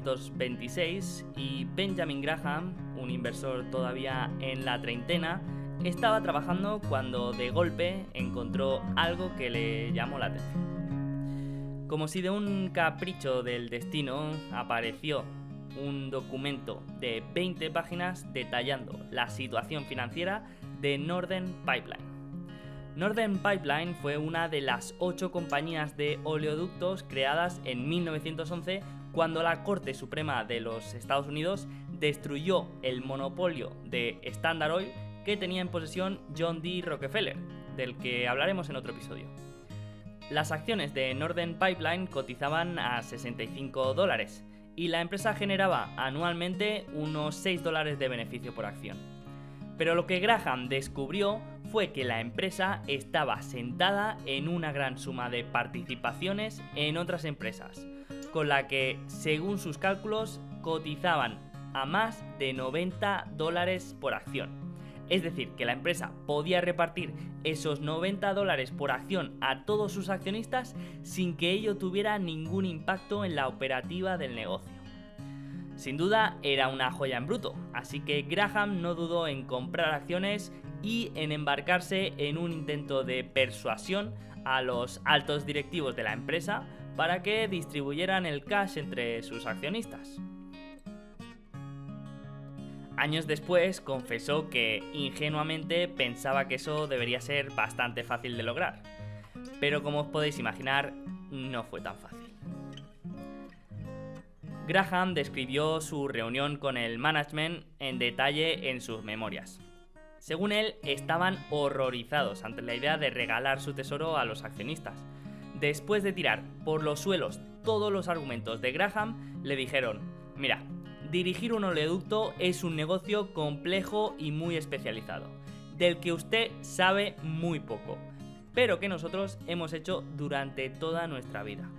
1926 y Benjamin Graham, un inversor todavía en la treintena, estaba trabajando cuando de golpe encontró algo que le llamó la atención. Como si de un capricho del destino apareció un documento de 20 páginas detallando la situación financiera de Northern Pipeline. Northern Pipeline fue una de las ocho compañías de oleoductos creadas en 1911 cuando la Corte Suprema de los Estados Unidos destruyó el monopolio de Standard Oil que tenía en posesión John D. Rockefeller, del que hablaremos en otro episodio. Las acciones de Northern Pipeline cotizaban a 65 dólares y la empresa generaba anualmente unos 6 dólares de beneficio por acción. Pero lo que Graham descubrió fue que la empresa estaba sentada en una gran suma de participaciones en otras empresas, con la que, según sus cálculos, cotizaban a más de 90 dólares por acción. Es decir, que la empresa podía repartir esos 90 dólares por acción a todos sus accionistas sin que ello tuviera ningún impacto en la operativa del negocio. Sin duda era una joya en bruto, así que Graham no dudó en comprar acciones y en embarcarse en un intento de persuasión a los altos directivos de la empresa para que distribuyeran el cash entre sus accionistas. Años después confesó que ingenuamente pensaba que eso debería ser bastante fácil de lograr, pero como os podéis imaginar, no fue tan fácil. Graham describió su reunión con el management en detalle en sus memorias. Según él, estaban horrorizados ante la idea de regalar su tesoro a los accionistas. Después de tirar por los suelos todos los argumentos de Graham, le dijeron, mira, dirigir un oleoducto es un negocio complejo y muy especializado, del que usted sabe muy poco, pero que nosotros hemos hecho durante toda nuestra vida.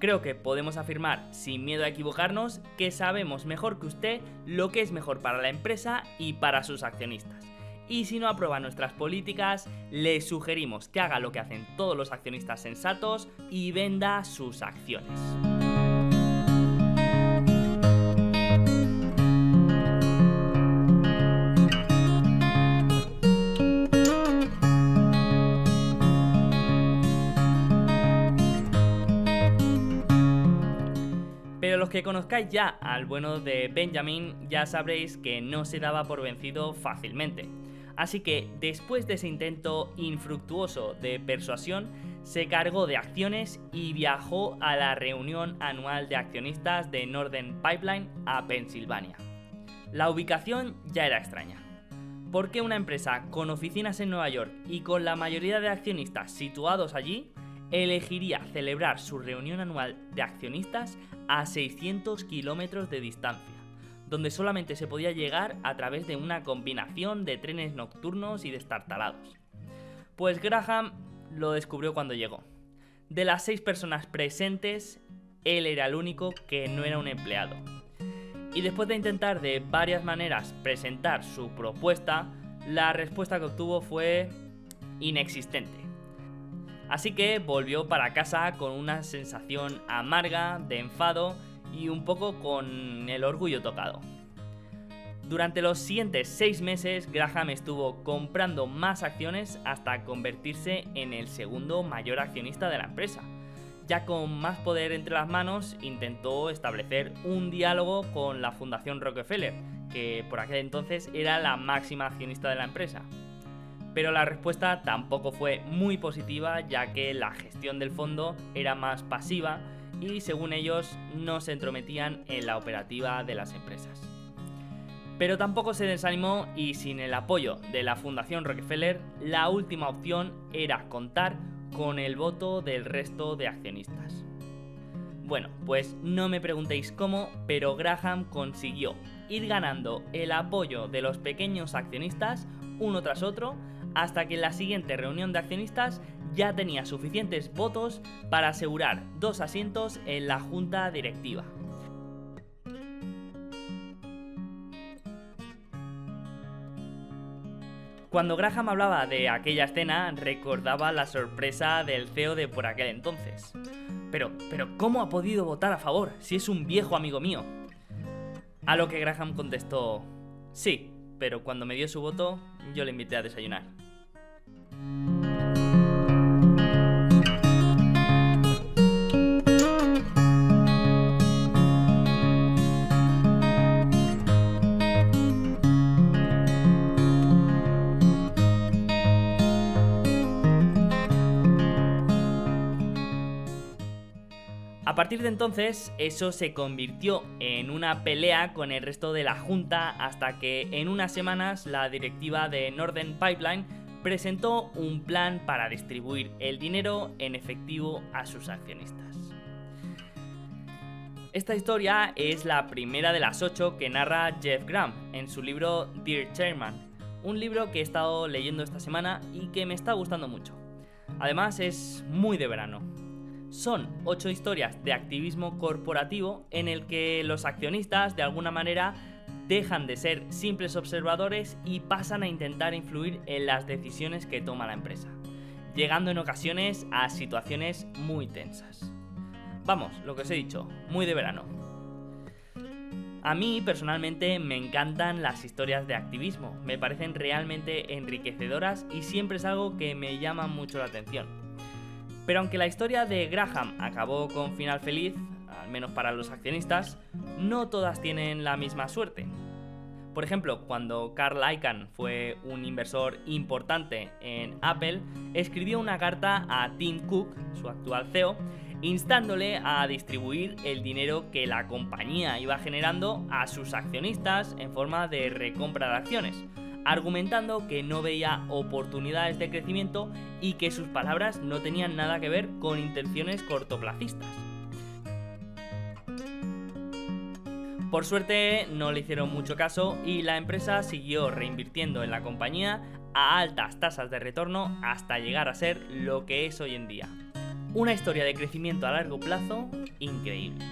Creo que podemos afirmar, sin miedo a equivocarnos, que sabemos mejor que usted lo que es mejor para la empresa y para sus accionistas. Y si no aprueba nuestras políticas, le sugerimos que haga lo que hacen todos los accionistas sensatos y venda sus acciones. los que conozcáis ya al bueno de Benjamin ya sabréis que no se daba por vencido fácilmente. Así que después de ese intento infructuoso de persuasión, se cargó de acciones y viajó a la reunión anual de accionistas de Northern Pipeline a Pensilvania. La ubicación ya era extraña. ¿Por qué una empresa con oficinas en Nueva York y con la mayoría de accionistas situados allí elegiría celebrar su reunión anual de accionistas a 600 kilómetros de distancia, donde solamente se podía llegar a través de una combinación de trenes nocturnos y destartalados. Pues Graham lo descubrió cuando llegó. De las seis personas presentes, él era el único que no era un empleado. Y después de intentar de varias maneras presentar su propuesta, la respuesta que obtuvo fue inexistente. Así que volvió para casa con una sensación amarga, de enfado y un poco con el orgullo tocado. Durante los siguientes seis meses, Graham estuvo comprando más acciones hasta convertirse en el segundo mayor accionista de la empresa. Ya con más poder entre las manos, intentó establecer un diálogo con la Fundación Rockefeller, que por aquel entonces era la máxima accionista de la empresa pero la respuesta tampoco fue muy positiva ya que la gestión del fondo era más pasiva y según ellos no se entrometían en la operativa de las empresas. Pero tampoco se desanimó y sin el apoyo de la Fundación Rockefeller, la última opción era contar con el voto del resto de accionistas. Bueno, pues no me preguntéis cómo, pero Graham consiguió ir ganando el apoyo de los pequeños accionistas uno tras otro hasta que en la siguiente reunión de accionistas ya tenía suficientes votos para asegurar dos asientos en la junta directiva. Cuando Graham hablaba de aquella escena, recordaba la sorpresa del CEO de por aquel entonces. pero, pero, ¿cómo ha podido votar a favor si es un viejo amigo mío? A lo que Graham contestó, sí, pero cuando me dio su voto, yo le invité a desayunar. A partir de entonces, eso se convirtió en una pelea con el resto de la Junta hasta que en unas semanas la directiva de Northern Pipeline presentó un plan para distribuir el dinero en efectivo a sus accionistas. Esta historia es la primera de las ocho que narra Jeff Graham en su libro Dear Chairman, un libro que he estado leyendo esta semana y que me está gustando mucho. Además es muy de verano, son ocho historias de activismo corporativo en el que los accionistas de alguna manera dejan de ser simples observadores y pasan a intentar influir en las decisiones que toma la empresa, llegando en ocasiones a situaciones muy tensas. Vamos, lo que os he dicho, muy de verano. A mí personalmente me encantan las historias de activismo, me parecen realmente enriquecedoras y siempre es algo que me llama mucho la atención. Pero aunque la historia de Graham acabó con final feliz, al menos para los accionistas, no todas tienen la misma suerte. Por ejemplo, cuando Carl Icahn fue un inversor importante en Apple, escribió una carta a Tim Cook, su actual CEO, instándole a distribuir el dinero que la compañía iba generando a sus accionistas en forma de recompra de acciones, argumentando que no veía oportunidades de crecimiento y que sus palabras no tenían nada que ver con intenciones cortoplacistas. Por suerte no le hicieron mucho caso y la empresa siguió reinvirtiendo en la compañía a altas tasas de retorno hasta llegar a ser lo que es hoy en día. Una historia de crecimiento a largo plazo increíble.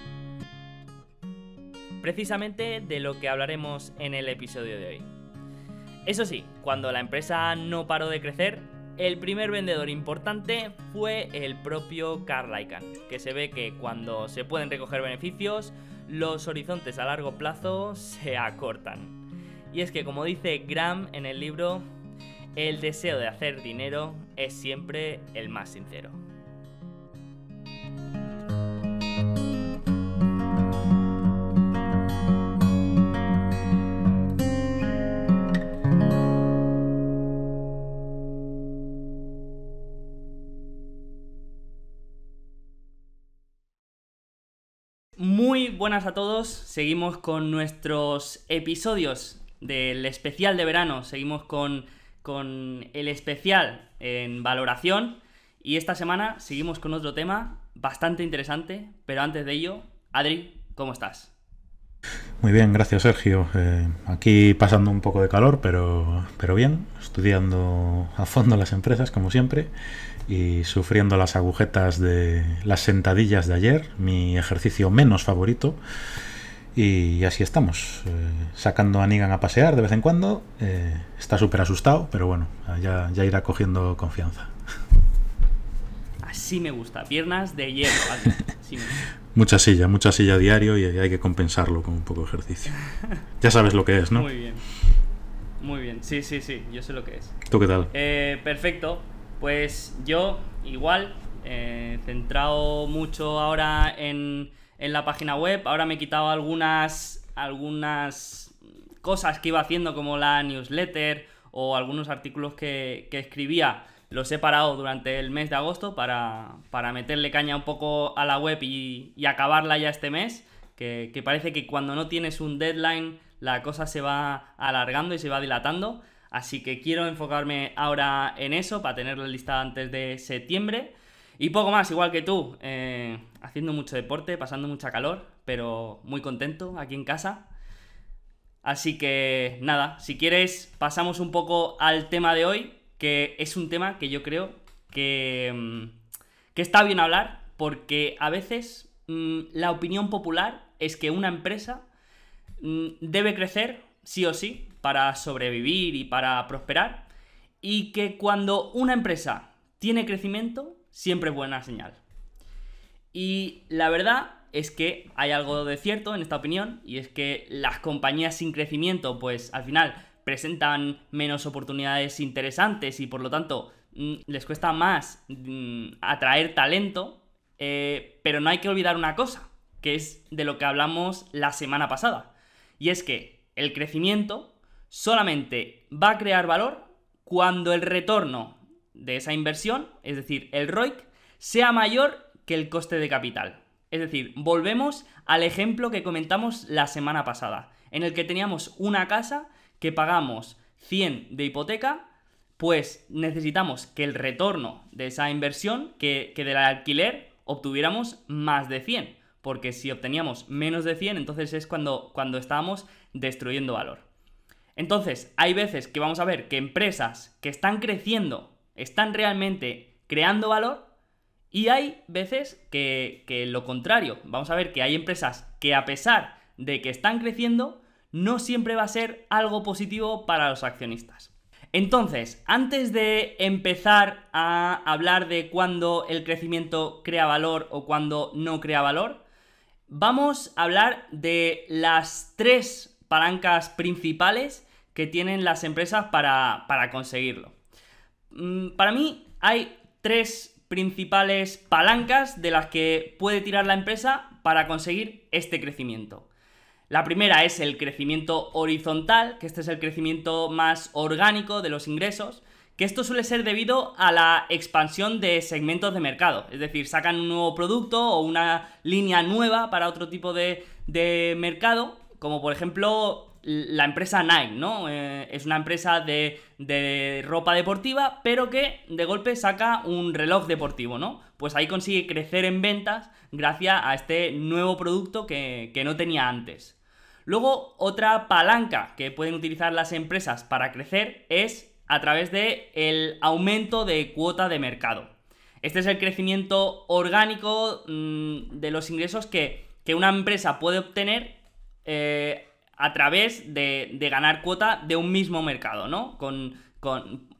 Precisamente de lo que hablaremos en el episodio de hoy. Eso sí, cuando la empresa no paró de crecer, el primer vendedor importante fue el propio Carl Icahn, que se ve que cuando se pueden recoger beneficios, los horizontes a largo plazo se acortan. Y es que como dice Graham en el libro, el deseo de hacer dinero es siempre el más sincero. Buenas a todos, seguimos con nuestros episodios del especial de verano, seguimos con, con el especial en valoración. Y esta semana seguimos con otro tema bastante interesante, pero antes de ello, Adri, ¿cómo estás? Muy bien, gracias Sergio. Eh, aquí pasando un poco de calor, pero, pero bien, estudiando a fondo las empresas, como siempre, y sufriendo las agujetas de las sentadillas de ayer, mi ejercicio menos favorito. Y así estamos, eh, sacando a Nigan a pasear de vez en cuando. Eh, está súper asustado, pero bueno, ya, ya irá cogiendo confianza. Así me gusta, piernas de hierro. mucha silla, mucha silla diario y hay que compensarlo con un poco de ejercicio. Ya sabes lo que es, ¿no? Muy bien. Muy bien, sí, sí, sí, yo sé lo que es. ¿Tú qué tal? Eh, perfecto, pues yo igual, eh, centrado mucho ahora en, en, la página web, ahora me he quitado algunas, algunas cosas que iba haciendo como la newsletter o algunos artículos que, que escribía, los he parado durante el mes de agosto para, para meterle caña un poco a la web y, y acabarla ya este mes, que, que parece que cuando no tienes un deadline la cosa se va alargando y se va dilatando. Así que quiero enfocarme ahora en eso para tenerla lista antes de septiembre. Y poco más, igual que tú, eh, haciendo mucho deporte, pasando mucha calor, pero muy contento aquí en casa. Así que nada, si quieres pasamos un poco al tema de hoy, que es un tema que yo creo que, mm, que está bien hablar, porque a veces mm, la opinión popular es que una empresa mm, debe crecer sí o sí para sobrevivir y para prosperar. Y que cuando una empresa tiene crecimiento, siempre es buena señal. Y la verdad es que hay algo de cierto en esta opinión, y es que las compañías sin crecimiento, pues al final presentan menos oportunidades interesantes y por lo tanto mm, les cuesta más mm, atraer talento, eh, pero no hay que olvidar una cosa, que es de lo que hablamos la semana pasada, y es que el crecimiento solamente va a crear valor cuando el retorno de esa inversión, es decir, el ROIC, sea mayor que el coste de capital. Es decir, volvemos al ejemplo que comentamos la semana pasada, en el que teníamos una casa que pagamos 100 de hipoteca, pues necesitamos que el retorno de esa inversión, que, del alquiler, obtuviéramos más de 100. Porque si obteníamos menos de 100, entonces es cuando, cuando estábamos destruyendo valor. Entonces, hay veces que vamos a ver que empresas que están creciendo, están realmente creando valor, y hay veces que, que, lo contrario. Vamos a ver que hay empresas que a pesar de que están creciendo, no siempre va a ser algo positivo para los accionistas. Entonces, antes de empezar a hablar de cuándo el crecimiento crea valor o cuándo no crea valor, vamos a hablar de las tres palancas principales que tienen las empresas para, para conseguirlo. Mm, para mí hay tres principales palancas de las que puede tirar la empresa para conseguir este crecimiento. La primera es el crecimiento horizontal, que este es el crecimiento más orgánico de los ingresos, que esto suele ser debido a la expansión de segmentos de mercado, es decir, sacan un nuevo producto o una línea nueva para otro tipo de, de mercado, como por ejemplo la empresa Nike, ¿no? Eh, es una empresa de, de, ropa deportiva, pero que de golpe saca un reloj deportivo, ¿no? Pues ahí consigue crecer en ventas gracias a este nuevo producto que, que no tenía antes. Luego, otra palanca que pueden utilizar las empresas para crecer es a través de el aumento de cuota de mercado. Este es el crecimiento orgánico mmm, de los ingresos que, que, una empresa puede obtener eh, a través de, ganar cuota de un mismo mercado, ¿no? Con,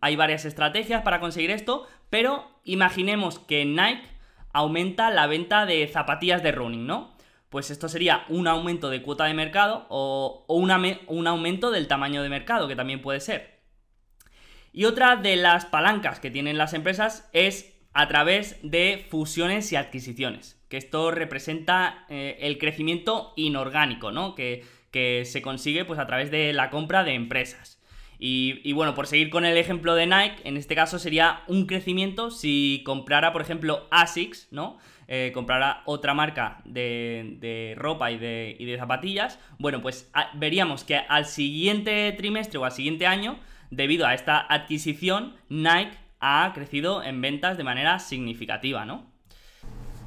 hay varias estrategias para conseguir esto, pero imaginemos que Nike aumenta la venta de zapatillas de running, ¿no? Pues esto sería un aumento de cuota de mercado o, un aumento del tamaño de mercado, que también puede ser. Y otra de las palancas que tienen las empresas es a través de fusiones y adquisiciones, que esto representa eh, el crecimiento inorgánico, ¿no? Que que se consigue pues a través de la compra de empresas. Y, bueno, por seguir con el ejemplo de Nike, en este caso sería un crecimiento si comprara, por ejemplo, ASICS, ¿no? Eh, comprara otra marca de, ropa y de, y de, zapatillas, bueno, pues veríamos que al siguiente trimestre o al siguiente año, debido a esta adquisición, Nike ha crecido en ventas de manera significativa, ¿no?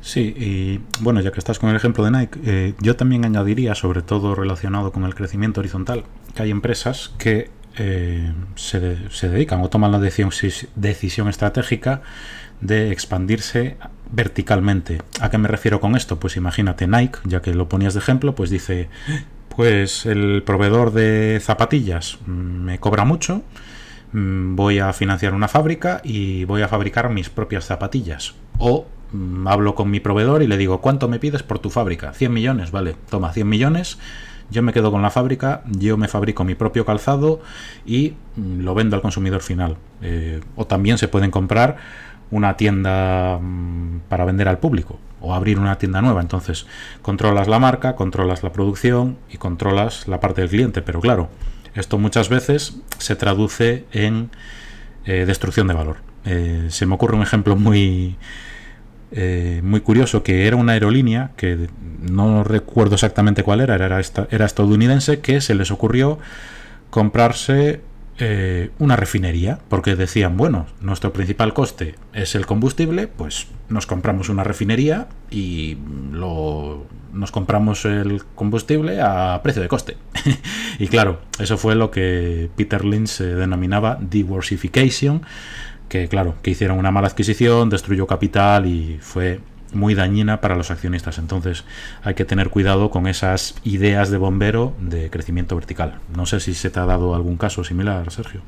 Sí, y bueno, ya que estás con el ejemplo de Nike, eh, yo también añadiría, sobre todo relacionado con el crecimiento horizontal, que hay empresas que eh, se, se, dedican o toman la decisión, decisión estratégica de expandirse verticalmente. ¿A qué me refiero con esto? Pues imagínate Nike, ya que lo ponías de ejemplo, pues dice, pues el proveedor de zapatillas me cobra mucho, mm, voy a financiar una fábrica y voy a fabricar mis propias zapatillas. O Mm, hablo con mi proveedor y le digo, ¿cuánto me pides por tu fábrica? 100 millones, vale, toma 100 millones, yo me quedo con la fábrica, yo me fabrico mi propio calzado y mm, lo vendo al consumidor final. Eh, o también se pueden comprar una tienda mm, para vender al público o abrir una tienda nueva. Entonces, controlas la marca, controlas la producción y controlas la parte del cliente. Pero claro, esto muchas veces se traduce en eh, destrucción de valor. Eh, se me ocurre un ejemplo muy eh, muy curioso que era una aerolínea que no recuerdo exactamente cuál era, era, era estadounidense, que se les ocurrió comprarse eh, una refinería, porque decían, bueno, nuestro principal coste es el combustible, pues nos compramos una refinería y lo, nos compramos el combustible a precio de coste. y claro, eso fue lo que Peter Lynch denominaba diversification, que claro, que hicieron una mala adquisición, destruyó capital y fue muy dañina para los accionistas. Entonces hay que tener cuidado con esas ideas de bombero de crecimiento vertical. No sé si se te ha dado algún caso similar, Sergio.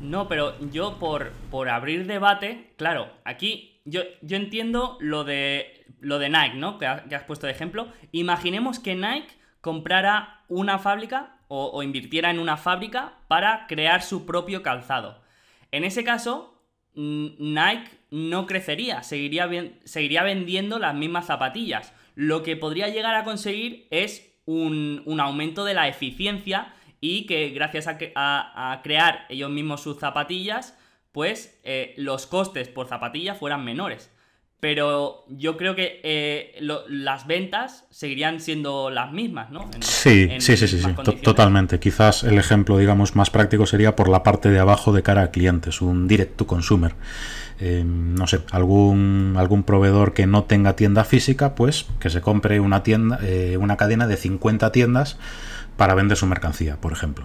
No, pero yo por, por abrir debate, claro, aquí yo, yo entiendo lo de, lo de Nike, ¿no? Que, has puesto de ejemplo. Imaginemos que Nike comprara una fábrica o, invirtiera en una fábrica para crear su propio calzado. En ese caso, Nike no crecería, seguiría, vendiendo las mismas zapatillas. Lo que podría llegar a conseguir es un, aumento de la eficiencia y que gracias a, crear ellos mismos sus zapatillas, pues eh, los costes por zapatilla fueran menores. Pero yo creo que eh, las ventas seguirían siendo las mismas, ¿no? sí, sí, sí, sí, totalmente. Quizás el ejemplo, digamos, más práctico sería por la parte de abajo de cara a clientes, un direct to consumer. Eh, no sé, algún, algún proveedor que no tenga tienda física, pues que se compre una tienda, una cadena de 50 tiendas para vender su mercancía, por ejemplo.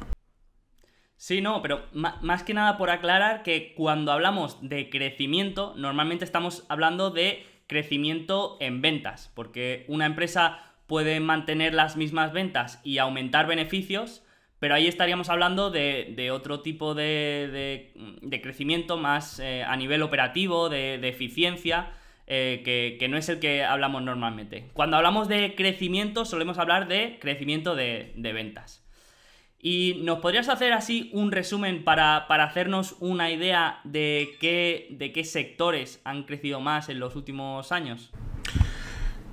Sí, no, pero más que nada por aclarar que cuando hablamos de crecimiento, normalmente estamos hablando de crecimiento en ventas, porque una empresa puede mantener las mismas ventas y aumentar beneficios, pero ahí estaríamos hablando de, otro tipo de, crecimiento más eh, a nivel operativo, de, eficiencia, eh, que, no es el que hablamos normalmente. Cuando hablamos de crecimiento solemos hablar de crecimiento de, ventas. ¿Y nos podrías hacer así un resumen para, hacernos una idea de qué, de qué sectores han crecido más en los últimos años?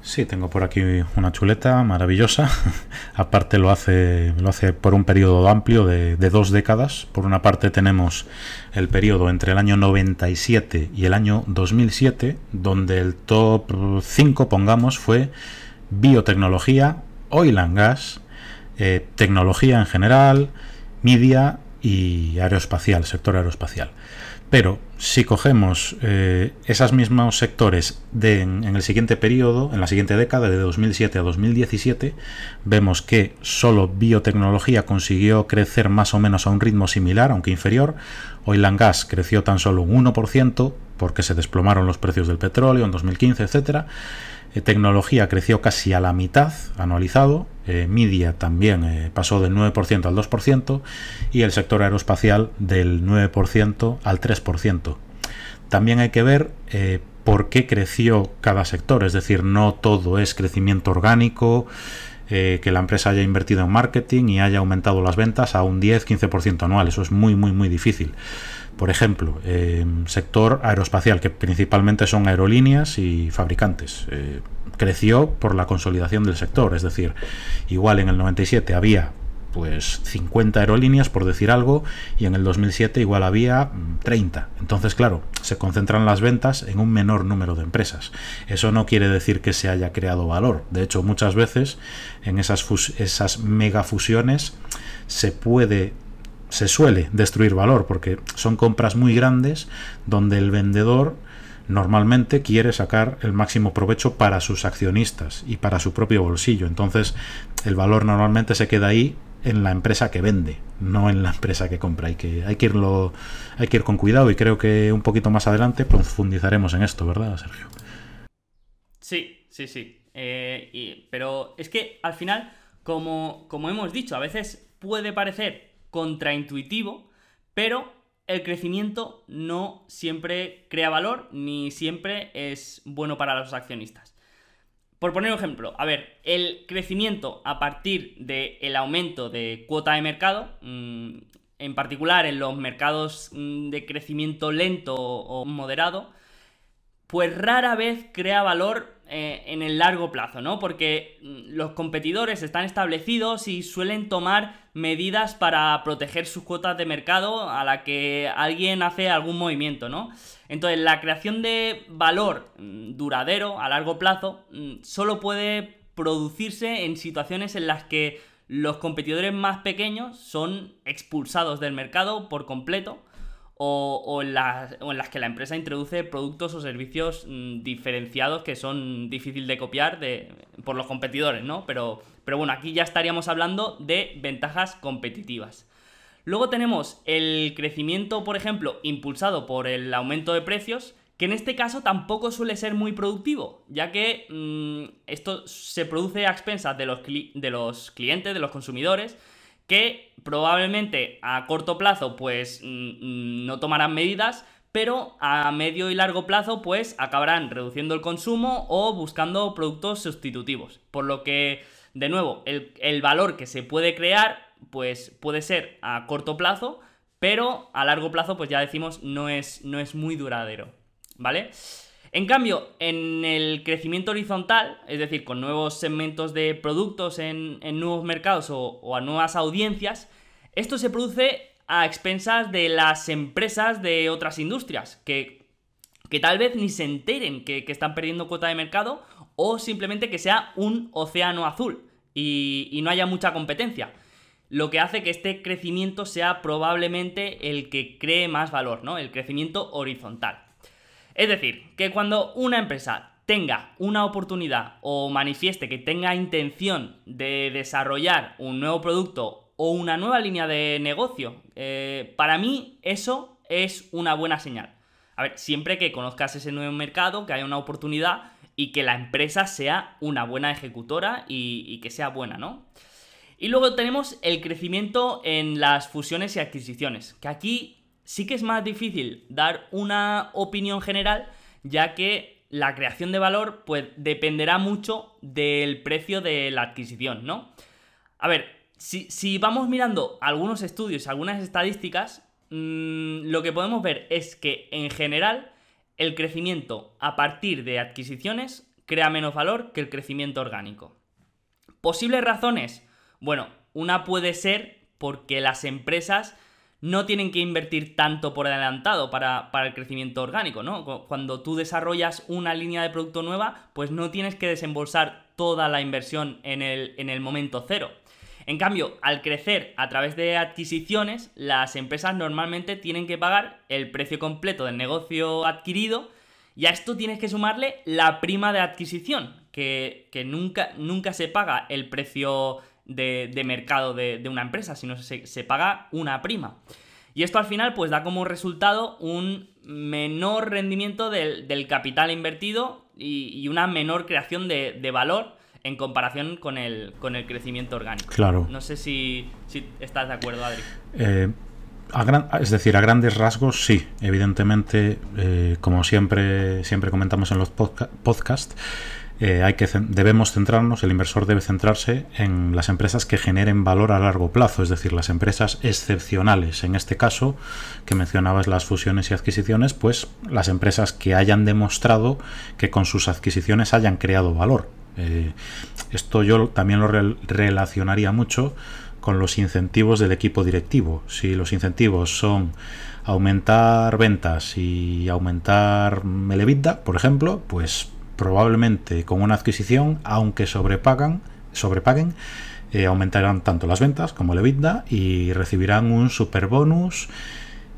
Sí, tengo por aquí una chuleta maravillosa. Aparte lo hace, lo hace por un periodo amplio de, dos décadas. Por una parte tenemos el periodo entre el año 97 y el año 2007, donde el top 5, pongamos, fue biotecnología, oil and gas, eh, tecnología en general, media y aeroespacial, sector aeroespacial. Pero si cogemos eh, esos mismos sectores en, el siguiente periodo, en la siguiente década, de 2007 a 2017, vemos que solo biotecnología consiguió crecer más o menos a un ritmo similar, aunque inferior. Oil and Gas creció tan solo un 1%, porque se desplomaron los precios del petróleo en 2015, etcétera tecnología creció casi a la mitad anualizado, eh, media también eh, pasó del 9% al 2% y el sector aeroespacial del 9% al 3%. También hay que ver por qué creció cada sector, es decir, no todo es crecimiento orgánico, que la empresa haya invertido en marketing y haya aumentado las ventas a un 10-15% anual, eso es muy, muy, muy difícil. Por ejemplo, eh, sector aeroespacial, que principalmente son aerolíneas y fabricantes. Eh, creció por la consolidación del sector, es decir, igual en el 97 había pues 50 aerolíneas por decir algo y en el 2007 igual había 30. Mm, Entonces, claro, se concentran las ventas en un menor número de empresas. Eso no quiere decir que se haya creado valor. De hecho, muchas veces en esas, esas megafusiones se puede se suele destruir valor porque son compras muy grandes donde el vendedor normalmente quiere sacar el máximo provecho para sus accionistas y para su propio bolsillo. Entonces el valor normalmente se queda ahí en la empresa que vende, no en la empresa que compra. Hay que, hay que, irlo, hay que ir con cuidado y creo que un poquito más adelante profundizaremos en esto, ¿verdad, Sergio? Sí, sí, sí. Eh, pero es que al final, como, como hemos dicho, a veces puede parecer contraintuitivo, pero el crecimiento no siempre crea valor ni siempre es bueno para los accionistas. Por poner un ejemplo, a ver, el crecimiento a partir del aumento de cuota de mercado, mm, en particular en los mercados mm, de crecimiento lento o moderado, pues rara vez crea valor eh, en el largo plazo, ¿no? Porque mm, los competidores están establecidos y suelen tomar medidas para proteger sus cuotas de mercado a la que alguien hace algún movimiento, ¿no? Entonces, la creación de valor mm, duradero a largo plazo mm, solo puede producirse en situaciones en las que los competidores más pequeños son expulsados del mercado por completo o, en las, que la empresa introduce productos o servicios mm, diferenciados que son difíciles de copiar de, por los competidores, ¿no? Pero, pero bueno, aquí ya estaríamos hablando de ventajas competitivas. Luego tenemos el crecimiento, por ejemplo, impulsado por el aumento de precios, que en este caso tampoco suele ser muy productivo, ya que mm, esto se produce a expensas de los, de los clientes, de los consumidores, que probablemente a corto plazo pues mm, no tomarán medidas, pero a medio y largo plazo pues acabarán reduciendo el consumo o buscando productos sustitutivos. Por lo que, de nuevo, el, el valor que se puede crear pues puede ser a corto plazo, pero a largo plazo, pues ya decimos, no es, no es muy duradero, ¿vale? En cambio, en el crecimiento horizontal, es decir, con nuevos segmentos de productos en, nuevos mercados o, a nuevas audiencias, esto se produce a expensas de las empresas de otras industrias, que, que tal vez ni se enteren que, están perdiendo cuota de mercado o simplemente que sea un océano azul y, y no haya mucha competencia lo que hace que este crecimiento sea probablemente el que cree más valor, ¿no? El crecimiento horizontal. Es decir, que cuando una empresa tenga una oportunidad o manifieste que tenga intención de desarrollar un nuevo producto o una nueva línea de negocio, eh, para mí eso es una buena señal. A ver, siempre que conozcas ese nuevo mercado, que haya una oportunidad y que la empresa sea una buena ejecutora y, y que sea buena, ¿no? Y luego tenemos el crecimiento en las fusiones y adquisiciones, que aquí sí que es más difícil dar una opinión general, ya que la creación de valor pues dependerá mucho del precio de la adquisición, ¿no? A ver, si, vamos mirando algunos estudios, algunas estadísticas, mm, lo que podemos ver es que en general el crecimiento a partir de adquisiciones crea menos valor que el crecimiento orgánico. Posibles razones, bueno, una puede ser porque las empresas no tienen que invertir tanto por adelantado para, el crecimiento orgánico, ¿no? Cuando tú desarrollas una línea de producto nueva, pues no tienes que desembolsar toda la inversión en el, en el momento cero. En cambio, al crecer a través de adquisiciones, las empresas normalmente tienen que pagar el precio completo del negocio adquirido y a esto tienes que sumarle la prima de adquisición, que, que nunca, nunca se paga el precio de, mercado de, una empresa, sino se, se paga una prima. Y esto al final pues da como resultado un menor rendimiento del, capital invertido y, una menor creación de, valor en comparación con el, con el crecimiento orgánico. Claro. No sé si, estás de acuerdo, Adri. Eh, es decir, a grandes rasgos sí, evidentemente, eh, como siempre, siempre comentamos en los podcasts, eh, hay que, debemos centrarnos, el inversor debe centrarse en las empresas que generen valor a largo plazo, es decir, las empresas excepcionales. En este caso, que mencionabas las fusiones y adquisiciones, pues las empresas que hayan demostrado que con sus adquisiciones hayan creado valor. Eh, esto yo también lo relacionaría mucho con los incentivos del equipo directivo. Si los incentivos son aumentar ventas y aumentar el EBITDA, por ejemplo, pues probablemente con una adquisición, aunque sobrepagan, sobrepaguen, eh, aumentarán tanto las ventas como el EBITDA y recibirán un super bonus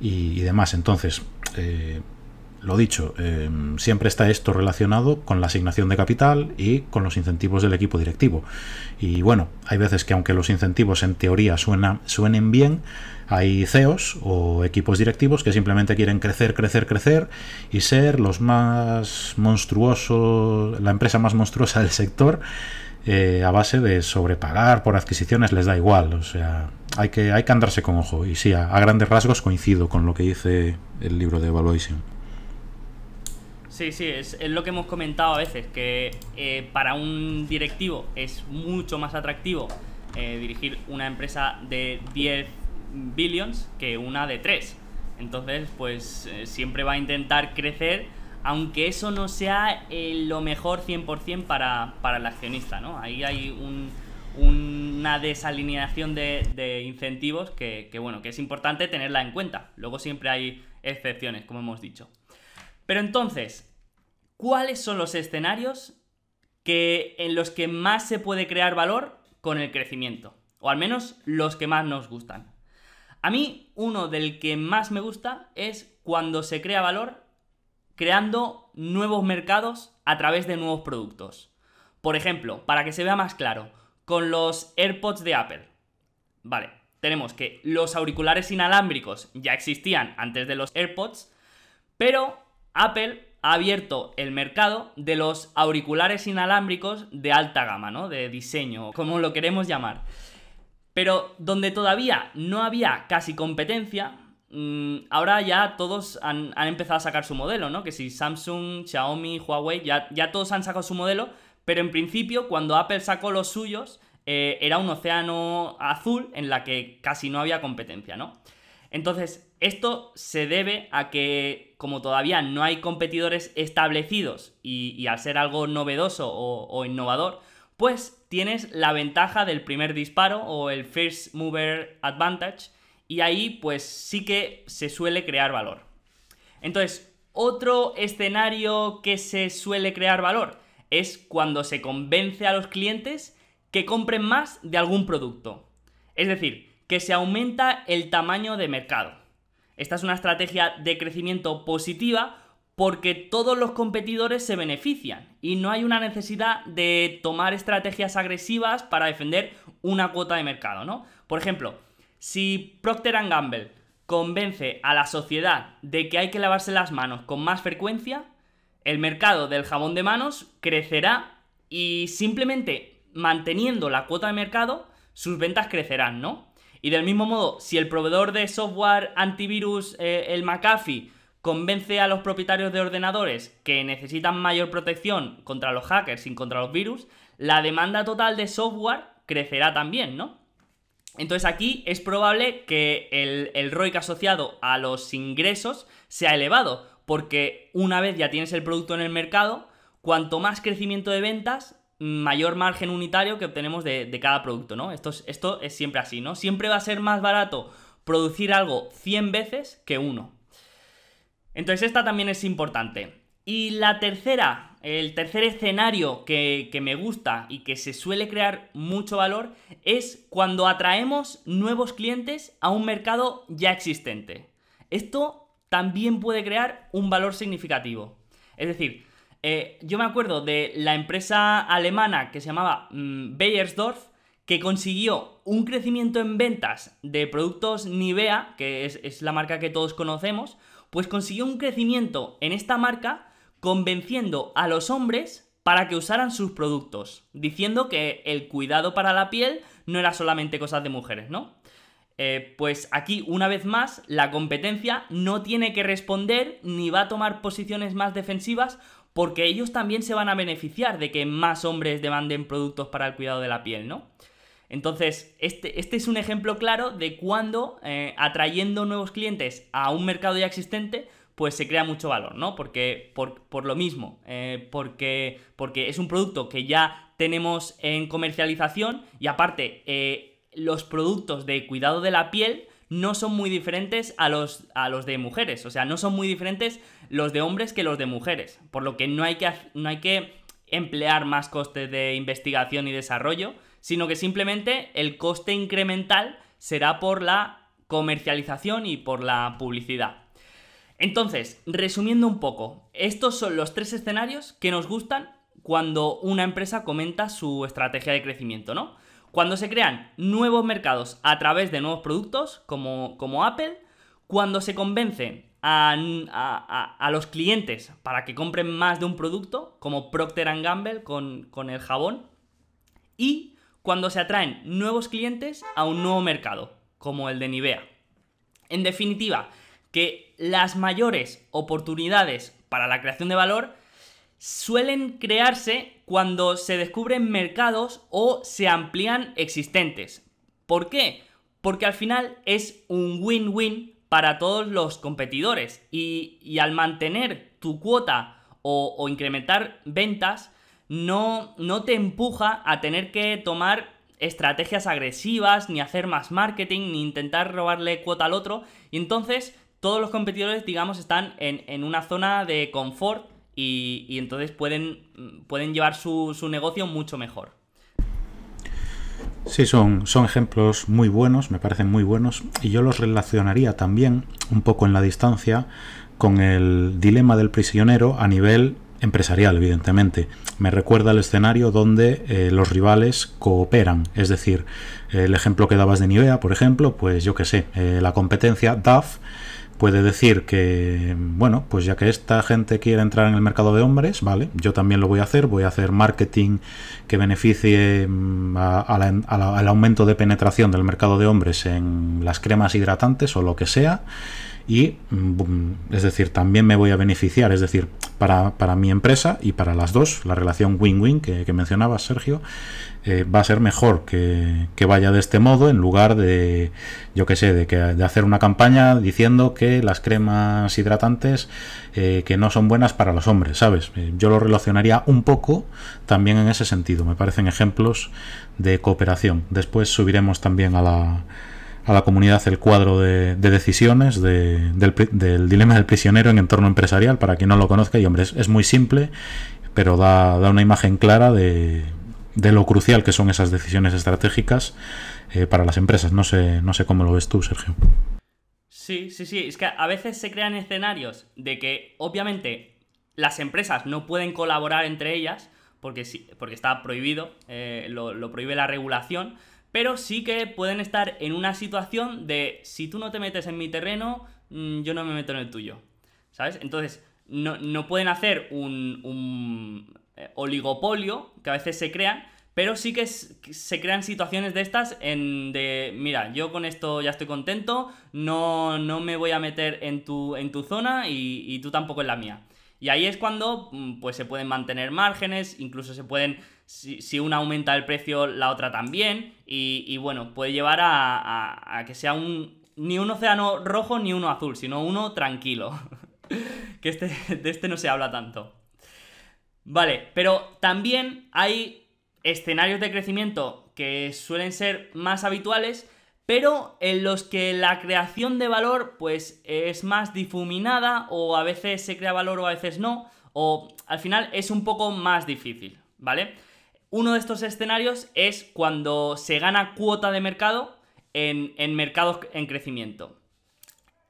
y, demás. Entonces, eh, lo dicho, eh, siempre está esto relacionado con la asignación de capital y con los incentivos del equipo directivo. Y bueno, hay veces que aunque los incentivos en teoría suenen bien, hay CEOs o equipos directivos que simplemente quieren crecer, crecer, crecer y ser los más monstruosos, la empresa más monstruosa del sector eh, a base de sobrepagar por adquisiciones, les da igual. O sea, hay que, hay que andarse con ojo. Y sí, a, grandes rasgos coincido con lo que dice el libro de Evaluation. Sí, sí, es, lo que hemos comentado a veces, que eh, para un directivo es mucho más atractivo eh, dirigir una empresa de 10 billions que una de 3. Entonces, pues eh, siempre va a intentar crecer, aunque eso no sea eh, lo mejor 100% para, para el accionista, ¿no? Ahí hay una desalineación de, incentivos que, bueno, que es importante tenerla en cuenta. Luego siempre hay excepciones, como hemos dicho. Pero entonces, ¿cuáles son los escenarios que, en los que más se puede crear valor con el crecimiento? O al menos los que más nos gustan. A mí, uno del que más me gusta es cuando se crea valor creando nuevos mercados a través de nuevos productos. Por ejemplo, para que se vea más claro, con los AirPods de Apple. Vale, tenemos que los auriculares inalámbricos ya existían antes de los AirPods, pero Apple ha abierto el mercado de los auriculares inalámbricos de alta gama, ¿no? De diseño, como lo queremos llamar. Pero donde todavía no había casi competencia, mm, ahora ya todos han, empezado a sacar su modelo, ¿no? Que si Samsung, Xiaomi, Huawei, ya, todos han sacado su modelo, pero en principio cuando Apple sacó los suyos, eh, era un océano azul en la que casi no había competencia, ¿no? Entonces, esto se debe a que, como todavía no hay competidores establecidos y, al ser algo novedoso o, innovador, pues tienes la ventaja del primer disparo o el First Mover Advantage y ahí pues sí que se suele crear valor. Entonces, otro escenario que se suele crear valor es cuando se convence a los clientes que compren más de algún producto. Es decir, que se aumenta el tamaño de mercado. Esta es una estrategia de crecimiento positiva porque todos los competidores se benefician y no hay una necesidad de tomar estrategias agresivas para defender una cuota de mercado, ¿no? Por ejemplo, si Procter Gamble convence a la sociedad de que hay que lavarse las manos con más frecuencia, el mercado del jabón de manos crecerá y simplemente manteniendo la cuota de mercado, sus ventas crecerán, ¿no? Y del mismo modo, si el proveedor de software antivirus, eh, el McAfee, convence a los propietarios de ordenadores que necesitan mayor protección contra los hackers y contra los virus, la demanda total de software crecerá también, ¿no? Entonces aquí es probable que el, el ROIC asociado a los ingresos sea elevado, porque una vez ya tienes el producto en el mercado, cuanto más crecimiento de ventas, mayor margen unitario que obtenemos de, cada producto, ¿no? Esto es, esto es siempre así, ¿no? Siempre va a ser más barato producir algo 100 veces que uno. Entonces esta también es importante. Y la tercera, el tercer escenario que, me gusta y que se suele crear mucho valor es cuando atraemos nuevos clientes a un mercado ya existente. Esto también puede crear un valor significativo. Es decir, eh, yo me acuerdo de la empresa alemana que se llamaba mm, Bayersdorf, que consiguió un crecimiento en ventas de productos Nivea, que es, la marca que todos conocemos, pues consiguió un crecimiento en esta marca convenciendo a los hombres para que usaran sus productos, diciendo que el cuidado para la piel no era solamente cosas de mujeres, ¿no? Eh, pues aquí, una vez más, la competencia no tiene que responder ni va a tomar posiciones más defensivas porque ellos también se van a beneficiar de que más hombres demanden productos para el cuidado de la piel, ¿no? Entonces, este, este es un ejemplo claro de cuando eh, atrayendo nuevos clientes a un mercado ya existente, pues se crea mucho valor, ¿no? Porque por, lo mismo, eh, porque, porque es un producto que ya tenemos en comercialización y aparte eh, los productos de cuidado de la piel no son muy diferentes a los, a los de mujeres. O sea, no son muy diferentes los de hombres que los de mujeres. Por lo que no hay que, no hay que emplear más costes de investigación y desarrollo, sino que simplemente el coste incremental será por la comercialización y por la publicidad. Entonces, resumiendo un poco, estos son los tres escenarios que nos gustan cuando una empresa comenta su estrategia de crecimiento, ¿no? Cuando se crean nuevos mercados a través de nuevos productos, como, como Apple, cuando se convence a, los clientes para que compren más de un producto, como Procter Gamble con, con el jabón, y cuando se atraen nuevos clientes a un nuevo mercado, como el de Nivea. En definitiva, que las mayores oportunidades para la creación de valor suelen crearse cuando se descubren mercados o se amplían existentes. ¿Por qué? Porque al final es un win-win para todos los competidores y, al mantener tu cuota o, incrementar ventas no, no te empuja a tener que tomar estrategias agresivas, ni hacer más marketing, ni intentar robarle cuota al otro. Y entonces todos los competidores, digamos, están en, en una zona de confort y, entonces pueden, pueden llevar su, su, negocio mucho mejor. Sí, son, son ejemplos muy buenos, me parecen muy buenos, y yo los relacionaría también un poco en la distancia con el dilema del prisionero a nivel empresarial, evidentemente. Me recuerda el escenario donde eh, los rivales cooperan, es decir, el ejemplo que dabas de Nivea, por ejemplo, pues yo que sé, eh, la competencia DAF puede decir que, bueno, pues ya que esta gente quiere entrar en el mercado de hombres, vale, yo también lo voy a hacer, voy a hacer marketing que beneficie mm, al aumento de penetración del mercado de hombres en las cremas hidratantes o lo que sea y mm, es decir, también me voy a beneficiar, es decir, para, mi empresa y para las dos, la relación win-win que, que, mencionabas, Sergio, eh, va a ser mejor que, vaya de este modo en lugar de, yo que sé, de, que, de hacer una campaña diciendo que las cremas hidratantes eh, que no son buenas para los hombres, ¿sabes? Eh, yo lo relacionaría un poco también en ese sentido, me parecen ejemplos de cooperación. Después subiremos también a la a la comunidad el cuadro de, decisiones del, dilema del prisionero en entorno empresarial, para quien no lo conozca, y hombre, es, muy simple, pero da, una imagen clara de, lo crucial que son esas decisiones estratégicas eh, para las empresas. No sé, no sé cómo lo ves tú, Sergio. Sí, sí, sí. Es que a veces se crean escenarios de que, obviamente, las empresas no pueden colaborar entre ellas, porque, sí, porque está prohibido, eh, lo prohíbe la regulación pero sí que pueden estar en una situación de si tú no te metes en mi terreno, mm, yo no me meto en el tuyo. ¿Sabes? Entonces, no, pueden hacer un, eh, oligopolio, que a veces se crean, pero sí que se crean situaciones de estas en de, mira, yo con esto ya estoy contento, no, no me voy a meter en tu, en tu zona y, y tú tampoco en la mía. Y ahí es cuando mm, pues, se pueden mantener márgenes, incluso se pueden, si, una aumenta el precio, la otra también. Y, bueno, puede llevar a, que sea un, ni un océano rojo ni uno azul, sino uno tranquilo. que este, de este no se habla tanto. Vale, pero también hay escenarios de crecimiento que suelen ser más habituales pero en los que la creación de valor pues es más difuminada o a veces se crea valor o a veces no, o al final es un poco más difícil, ¿vale? Uno de estos escenarios es cuando se gana cuota de mercado en, mercados en crecimiento.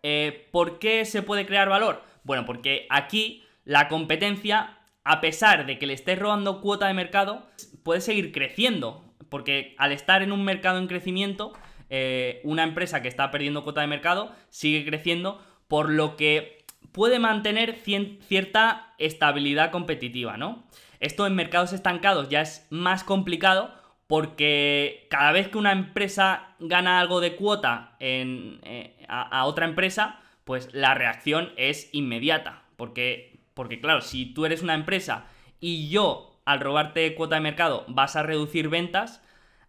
Eh, ¿Por qué se puede crear valor? Bueno, porque aquí la competencia, a pesar de que le estés robando cuota de mercado, puede seguir creciendo. Porque al estar en un mercado en crecimiento, eh, una empresa que está perdiendo cuota de mercado sigue creciendo, por lo que puede mantener cierta estabilidad competitiva, ¿no? Esto en mercados estancados ya es más complicado porque cada vez que una empresa gana algo de cuota eh, a, otra empresa, pues la reacción es inmediata. Porque, porque claro, si tú eres una empresa y yo al robarte cuota de mercado vas a reducir ventas,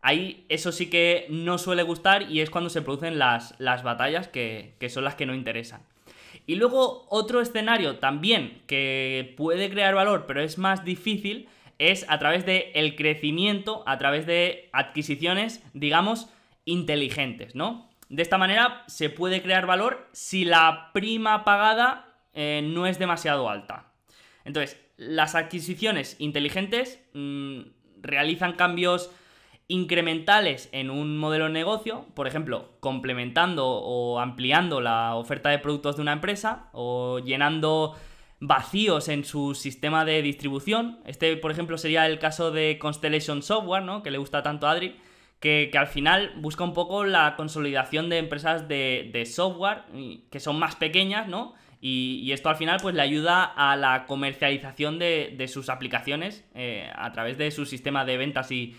Ahí eso sí que no suele gustar y es cuando se producen las, las batallas que, son las que no interesan. Y luego otro escenario también que puede crear valor pero es más difícil es a través del el crecimiento, a través de adquisiciones, digamos, inteligentes, ¿no? De esta manera se puede crear valor si la prima pagada eh, no es demasiado alta. Entonces, las adquisiciones inteligentes mm, realizan cambios incrementales en un modelo de negocio, por ejemplo, complementando o ampliando la oferta de productos de una empresa o llenando vacíos en su sistema de distribución. Este, por ejemplo, sería el caso de Constellation Software, ¿no? que le gusta tanto a Adri, que, al final busca un poco la consolidación de empresas de, software que son más pequeñas, ¿no? Y, esto al final pues le ayuda a la comercialización de, sus aplicaciones eh, a través de su sistema de ventas y,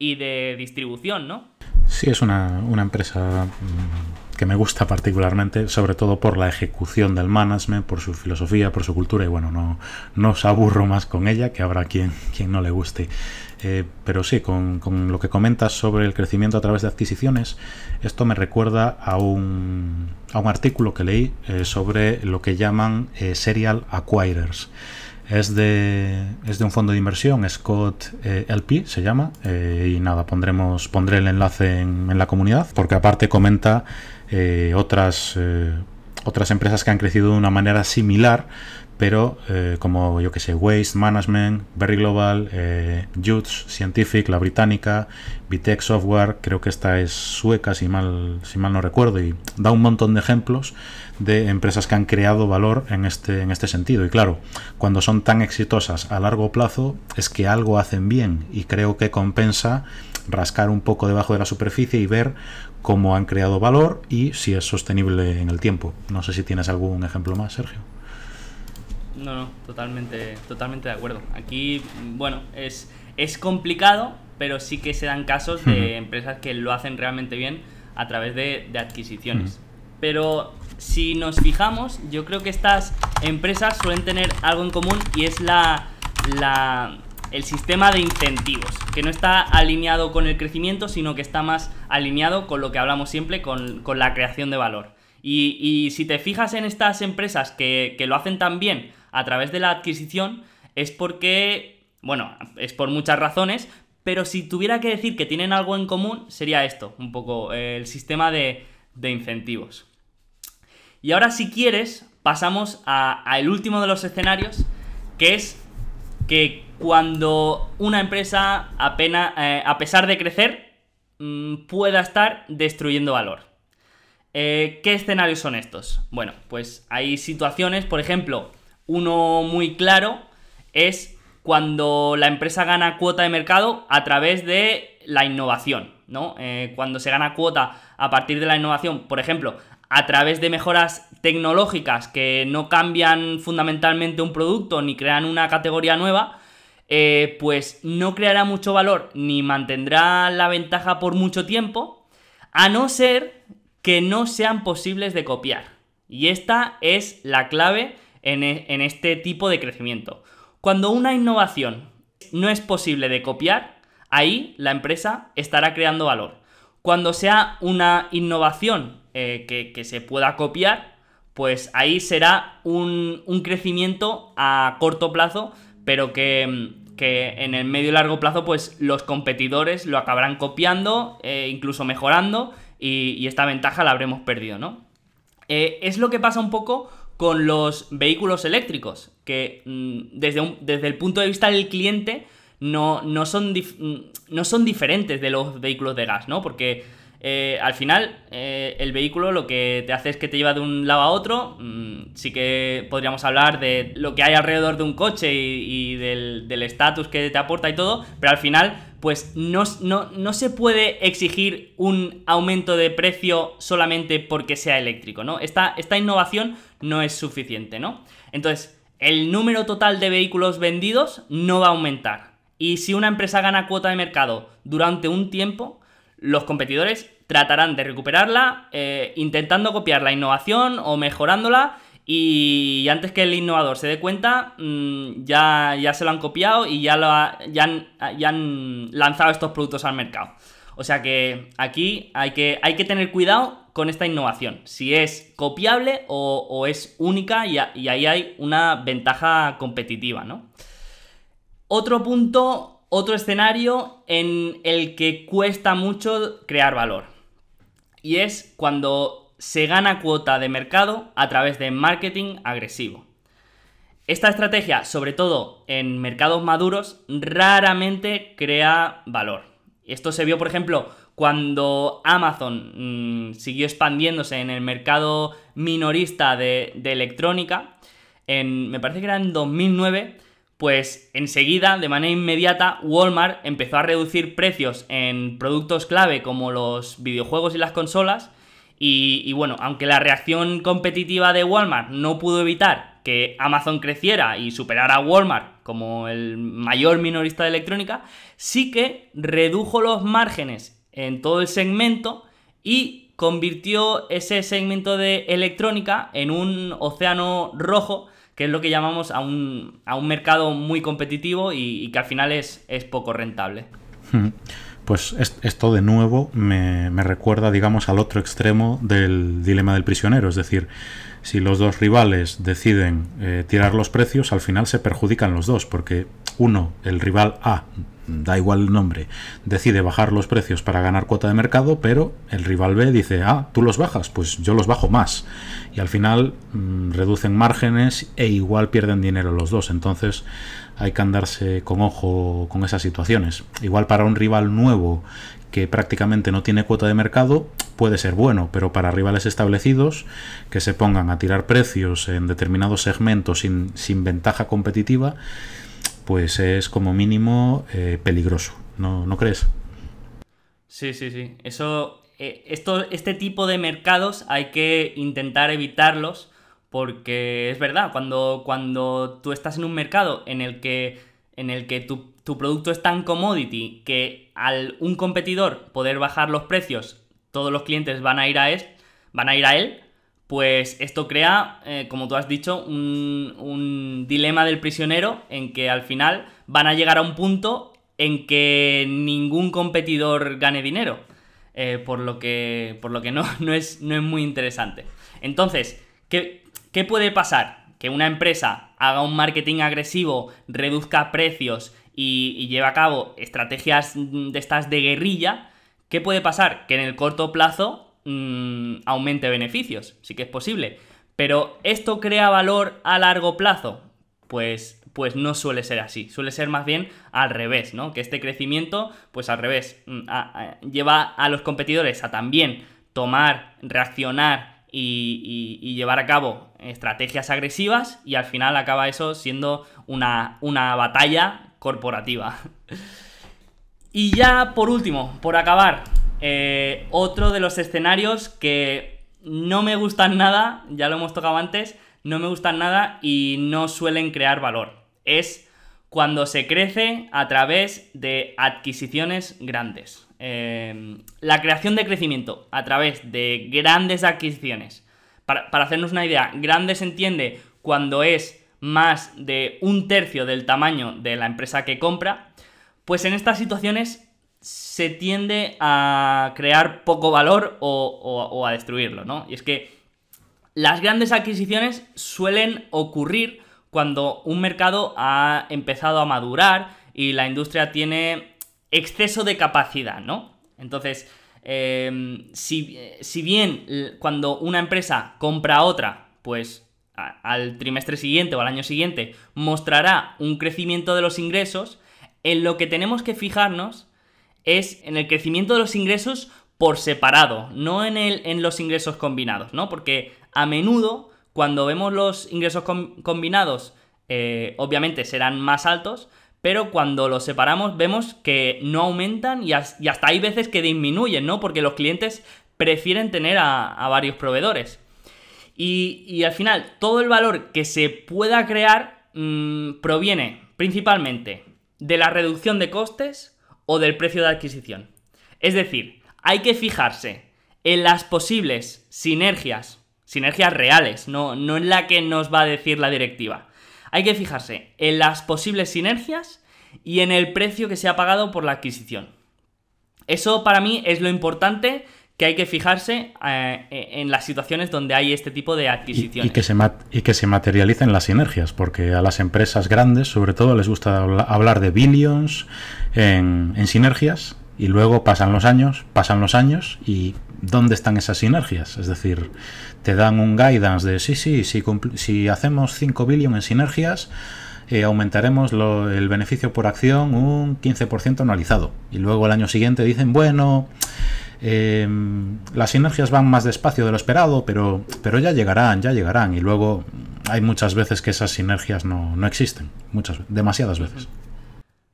y de distribución, ¿no? Sí, es una, empresa mm, que me gusta particularmente, sobre todo por la ejecución del management, por su filosofía, por su cultura, y bueno, no, no os aburro más con ella, que habrá quien, quien no le guste. Eh, pero sí, con, lo que comentas sobre el crecimiento a través de adquisiciones, esto me recuerda a un, a un artículo que leí eh, sobre lo que llaman eh, serial acquirers. Es de, es de un fondo de inversión, Scott eh, LP se llama, eh, y nada, pondremos, pondré el enlace en, la comunidad, porque aparte comenta eh, otras, otras empresas que han crecido de una manera similar, pero como yo que sé, Waste Management, Berry Global, eh, Scientific, la británica, Vitec Software, creo que esta es sueca si mal, si mal no recuerdo, y da un montón de ejemplos de empresas que han creado valor en este, en este sentido. Y claro, cuando son tan exitosas a largo plazo es que algo hacen bien y creo que compensa rascar un poco debajo de la superficie y ver cómo han creado valor y si es sostenible en el tiempo. No sé si tienes algún ejemplo más, Sergio. No, no, totalmente, totalmente de acuerdo. Aquí, bueno, es, es complicado, pero sí que se dan casos de empresas que lo hacen realmente bien a través de, adquisiciones. Pero si nos fijamos, yo creo que estas empresas suelen tener algo en común y es la, la, el sistema de incentivos, que no está alineado con el crecimiento, sino que está más alineado con lo que hablamos siempre, con, la creación de valor. Y, si te fijas en estas empresas que, que lo hacen tan bien a través de la adquisición, es porque, bueno, es por muchas razones, pero si tuviera que decir que tienen algo en común, sería esto, un poco el sistema de, incentivos. Y ahora, si quieres, pasamos al último de los escenarios, que es que cuando una empresa, apenas, eh, a pesar de crecer, mm, pueda estar destruyendo valor. Eh, ¿Qué escenarios son estos? Bueno, pues hay situaciones, por ejemplo, uno muy claro es cuando la empresa gana cuota de mercado a través de la innovación, ¿no? Eh, cuando se gana cuota a partir de la innovación, por ejemplo, a través de mejoras tecnológicas que no cambian fundamentalmente un producto ni crean una categoría nueva, eh, pues no creará mucho valor ni mantendrá la ventaja por mucho tiempo, a no ser que no sean posibles de copiar. Y esta es la clave en, e, en este tipo de crecimiento. Cuando una innovación no es posible de copiar, ahí la empresa estará creando valor. Cuando sea una innovación eh, que, se pueda copiar, pues ahí será un, crecimiento a corto plazo, pero que, en el medio y largo plazo, pues los competidores lo acabarán copiando, e incluso mejorando, y, esta ventaja la habremos perdido, ¿no? Eh, es lo que pasa un poco con los vehículos eléctricos, que mm, desde, desde el punto de vista del cliente no, no, son mm, no son diferentes de los vehículos de gas, ¿no? Porque eh, al final eh, el vehículo lo que te hace es que te lleva de un lado a otro. Mm, sí que podríamos hablar de lo que hay alrededor de un coche y, del estatus que te aporta y todo, pero al final pues no, no, se puede exigir un aumento de precio solamente porque sea eléctrico, ¿no? Esta, esta innovación no es suficiente, ¿no? Entonces, el número total de vehículos vendidos no va a aumentar. Y si una empresa gana cuota de mercado durante un tiempo, los competidores tratarán de recuperarla eh, intentando copiar la innovación o mejorándola y antes que el innovador se dé cuenta, mm, ya, ya se lo han copiado y ya, lo ya, han, lanzado estos productos al mercado. O sea que aquí hay que, hay que tener cuidado con esta innovación. Si es copiable o, es única y, y, ahí hay una ventaja competitiva, ¿no? Otro punto, otro escenario en el que cuesta mucho crear valor. Y es cuando se gana cuota de mercado a través de marketing agresivo. Esta estrategia, sobre todo en mercados maduros, raramente crea valor. Esto se vio, por ejemplo, cuando Amazon mm, siguió expandiéndose en el mercado minorista de, electrónica, me parece que era en 2009, pues enseguida, de manera inmediata, Walmart empezó a reducir precios en productos clave como los videojuegos y las consolas, y, bueno, aunque la reacción competitiva de Walmart no pudo evitar que Amazon creciera y superara a Walmart como el mayor minorista de electrónica, sí que redujo los márgenes en todo el segmento y convirtió ese segmento de electrónica en un océano rojo, que es lo que llamamos a un, mercado muy competitivo y, que al final es, es poco rentable. Pues esto de nuevo me, recuerda, digamos, al otro extremo del dilema del prisionero. Es decir, si los dos rivales deciden eh, tirar los precios, al final se perjudican los dos, porque uno, el rival A, da igual el nombre, decide bajar los precios para ganar cuota de mercado, pero el rival B dice, ah, tú los bajas, pues yo los bajo más. Y al final mm, reducen márgenes e igual pierden dinero los dos. Entonces hay que andarse con ojo con esas situaciones. Igual para un rival nuevo que prácticamente no tiene cuota de mercado puede ser bueno, pero para rivales establecidos que se pongan a tirar precios en determinados segmentos sin, sin ventaja competitiva, pues es como mínimo eh, peligroso, ¿no, ¿no crees? Sí, sí, sí. Eso, eh, esto, este tipo de mercados hay que intentar evitarlos porque es verdad, cuando, cuando tú estás en un mercado en el que, en el que tu, producto es tan commodity que al un competidor poder bajar los precios, todos los clientes van a ir a él, van a ir a él pues esto crea, eh, como tú has dicho, un, dilema del prisionero en que al final van a llegar a un punto en que ningún competidor gane dinero. Eh, por lo que, por lo que no, no, es, no es muy interesante. Entonces, ¿qué, ¿qué puede pasar? Que una empresa haga un marketing agresivo, reduzca precios y lleve a cabo estrategias de estas de guerrilla. ¿Qué puede pasar? Que en el corto plazo mmm, aumente beneficios. Sí que es posible. Pero ¿esto crea valor a largo plazo? Pues pues no suele ser así. Suele ser más bien al revés, ¿no? Que este crecimiento, pues al revés, mm, lleva a los competidores a también tomar, reaccionar y, llevar a cabo estrategias agresivas y al final acaba eso siendo una, una batalla corporativa. y ya por último, por acabar, eh, otro de los escenarios que no me gustan nada, ya lo hemos tocado antes, no me gustan nada y no suelen crear valor es cuando se crece a través de adquisiciones grandes. Eh, la creación de crecimiento a través de grandes adquisiciones. Para, hacernos una idea, grande se entiende cuando es más de un tercio del tamaño de la empresa que compra, pues en estas situaciones se tiende a crear poco valor o, a destruirlo, ¿no? Y es que las grandes adquisiciones suelen ocurrir cuando un mercado ha empezado a madurar y la industria tiene exceso de capacidad, ¿no? Entonces, em, si, bien cuando una empresa compra otra, pues al trimestre siguiente o al año siguiente mostrará un crecimiento de los ingresos, en lo que tenemos que fijarnos es en el crecimiento de los ingresos por separado, no en, el, en los ingresos combinados, ¿no? Porque a menudo cuando vemos los ingresos combinados, eh, obviamente serán más altos, pero cuando los separamos vemos que no aumentan y, hasta hay veces que disminuyen, ¿no? Porque los clientes prefieren tener a, varios proveedores. Y, al final, todo el valor que se pueda crear mm, proviene principalmente de la reducción de costes o del precio de adquisición. Es decir, hay que fijarse en las posibles sinergias sinergias reales, no, no en la que nos va a decir la directiva. Hay que fijarse en las posibles sinergias y en el precio que se ha pagado por la adquisición. Eso para mí es lo importante que hay que fijarse eh, en las situaciones donde hay este tipo de adquisiciones. Y, que se y, que se materialicen las sinergias, porque a las empresas grandes, sobre todo, les gusta hablar de billions en, en sinergias, y luego pasan los años, pasan los años, y ¿dónde están esas sinergias? Es decir, te dan un guidance de sí, sí, si, si hacemos 5 billion en sinergias, eh, aumentaremos el beneficio por acción un 15% anualizado. Y luego el año siguiente dicen, bueno, em, las sinergias van más despacio de lo esperado, pero, pero ya llegarán, ya llegarán. Y luego hay muchas veces que esas sinergias no, no existen, muchas, demasiadas veces.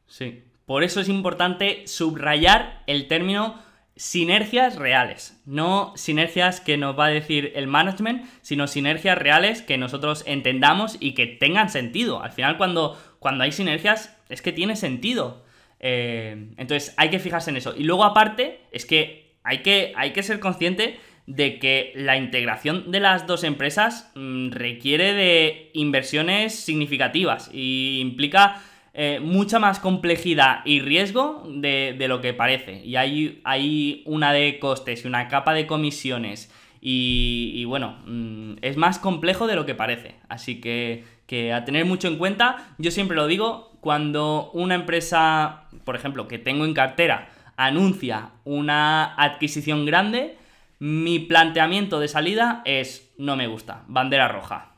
Sí, por eso es importante subrayar el término sinergias reales, no sinergias que nos va a decir el management, sino sinergias reales que nosotros entendamos y que tengan sentido. Al final, cuando, cuando hay sinergias, es que tiene sentido. Eh, entonces, hay que fijarse en eso. Y luego, aparte, es que hay que, hay que ser consciente de que la integración de las dos empresas mm, requiere de inversiones significativas y implica eh, mucha más complejidad y riesgo de, lo que parece. Y hay, hay, una de costes y una capa de comisiones. Y, bueno, mm, es más complejo de lo que parece. Así que, que a tener mucho en cuenta, yo siempre lo digo, cuando una empresa, por ejemplo, que tengo en cartera, anuncia una adquisición grande, mi planteamiento de salida es no me gusta, bandera roja.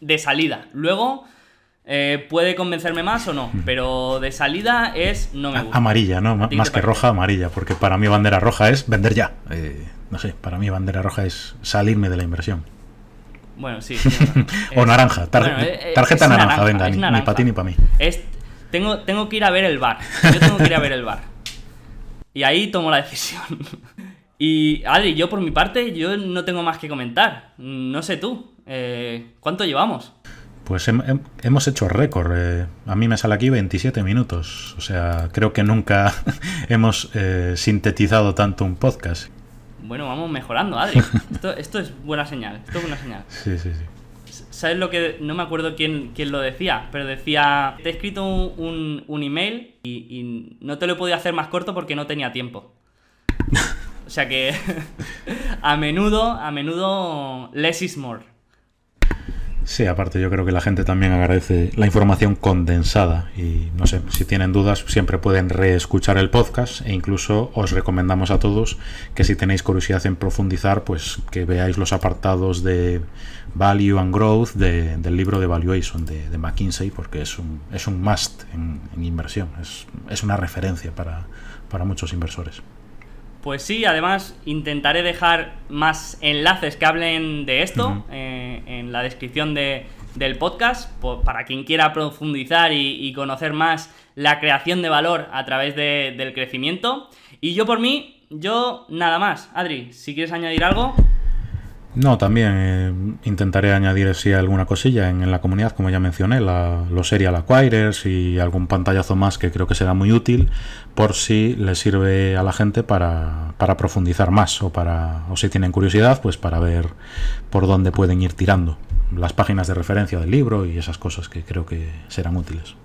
De salida. Luego eh, puede convencerme más o no, pero de salida es no me gusta. Amarilla, ¿no? más que roja, amarilla, porque para mí bandera roja es vender ya. Eh, no sé, para mí bandera roja es salirme de la inversión. Bueno, sí. o naranja, tarjeta naranja, venga, ni, para ti ni para mí. tengo, tengo que ir a ver el bar. Yo tengo que ir a ver el bar. Y ahí tomo la decisión. y Adri, yo por mi parte, yo no tengo más que comentar. No sé tú, eh, ¿cuánto llevamos? Pues hemos hecho récord. Eh, a mí me sale aquí 27 minutos. O sea, creo que nunca hemos eh, sintetizado tanto un podcast. Bueno, vamos mejorando, Adri. Esto, es buena señal. Esto es buena señal. Sí, sí, sí. ¿Sabes lo que.? No me acuerdo quién, quién lo decía, pero decía. Te he escrito un, un email y, y, no te lo he podido hacer más corto porque no tenía tiempo. O sea que. a menudo, a menudo. Less is more. Sí, aparte yo creo que la gente también agradece la información condensada y no sé, si tienen dudas siempre pueden reescuchar el podcast e incluso os recomendamos a todos que si tenéis curiosidad en profundizar pues que veáis los apartados de Value and Growth del libro de Valuation de, McKinsey porque es un, es un must en, inversión, es, es, una referencia para, para muchos inversores. Pues sí, además intentaré dejar más enlaces que hablen de esto eh, en la descripción del podcast, para quien quiera profundizar y, conocer más la creación de valor a través del crecimiento. Y yo por mí, yo nada más. Adri, si quieres añadir algo. No, también eh, intentaré añadir si alguna cosilla en, la comunidad, como ya mencioné, la, los serial acquirers y algún pantallazo más que creo que será muy útil por si les sirve a la gente para, para profundizar más o, para, o si tienen curiosidad, pues para ver por dónde pueden ir tirando las páginas de referencia del libro y esas cosas que creo que serán útiles.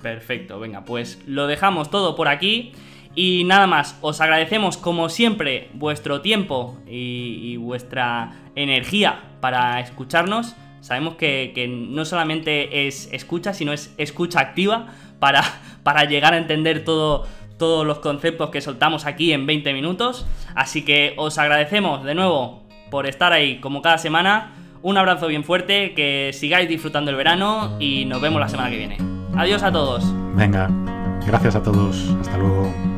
Perfecto, venga, pues lo dejamos todo por aquí. Y nada más, os agradecemos como siempre vuestro tiempo y, vuestra energía para escucharnos. Sabemos que, no solamente es escucha, sino es escucha activa para, para llegar a entender todo, todos los conceptos que soltamos aquí en 20 minutos. Así que os agradecemos de nuevo por estar ahí como cada semana. Un abrazo bien fuerte, que sigáis disfrutando el verano y nos vemos la semana que viene. Adiós a todos. Venga, gracias a todos. Hasta luego.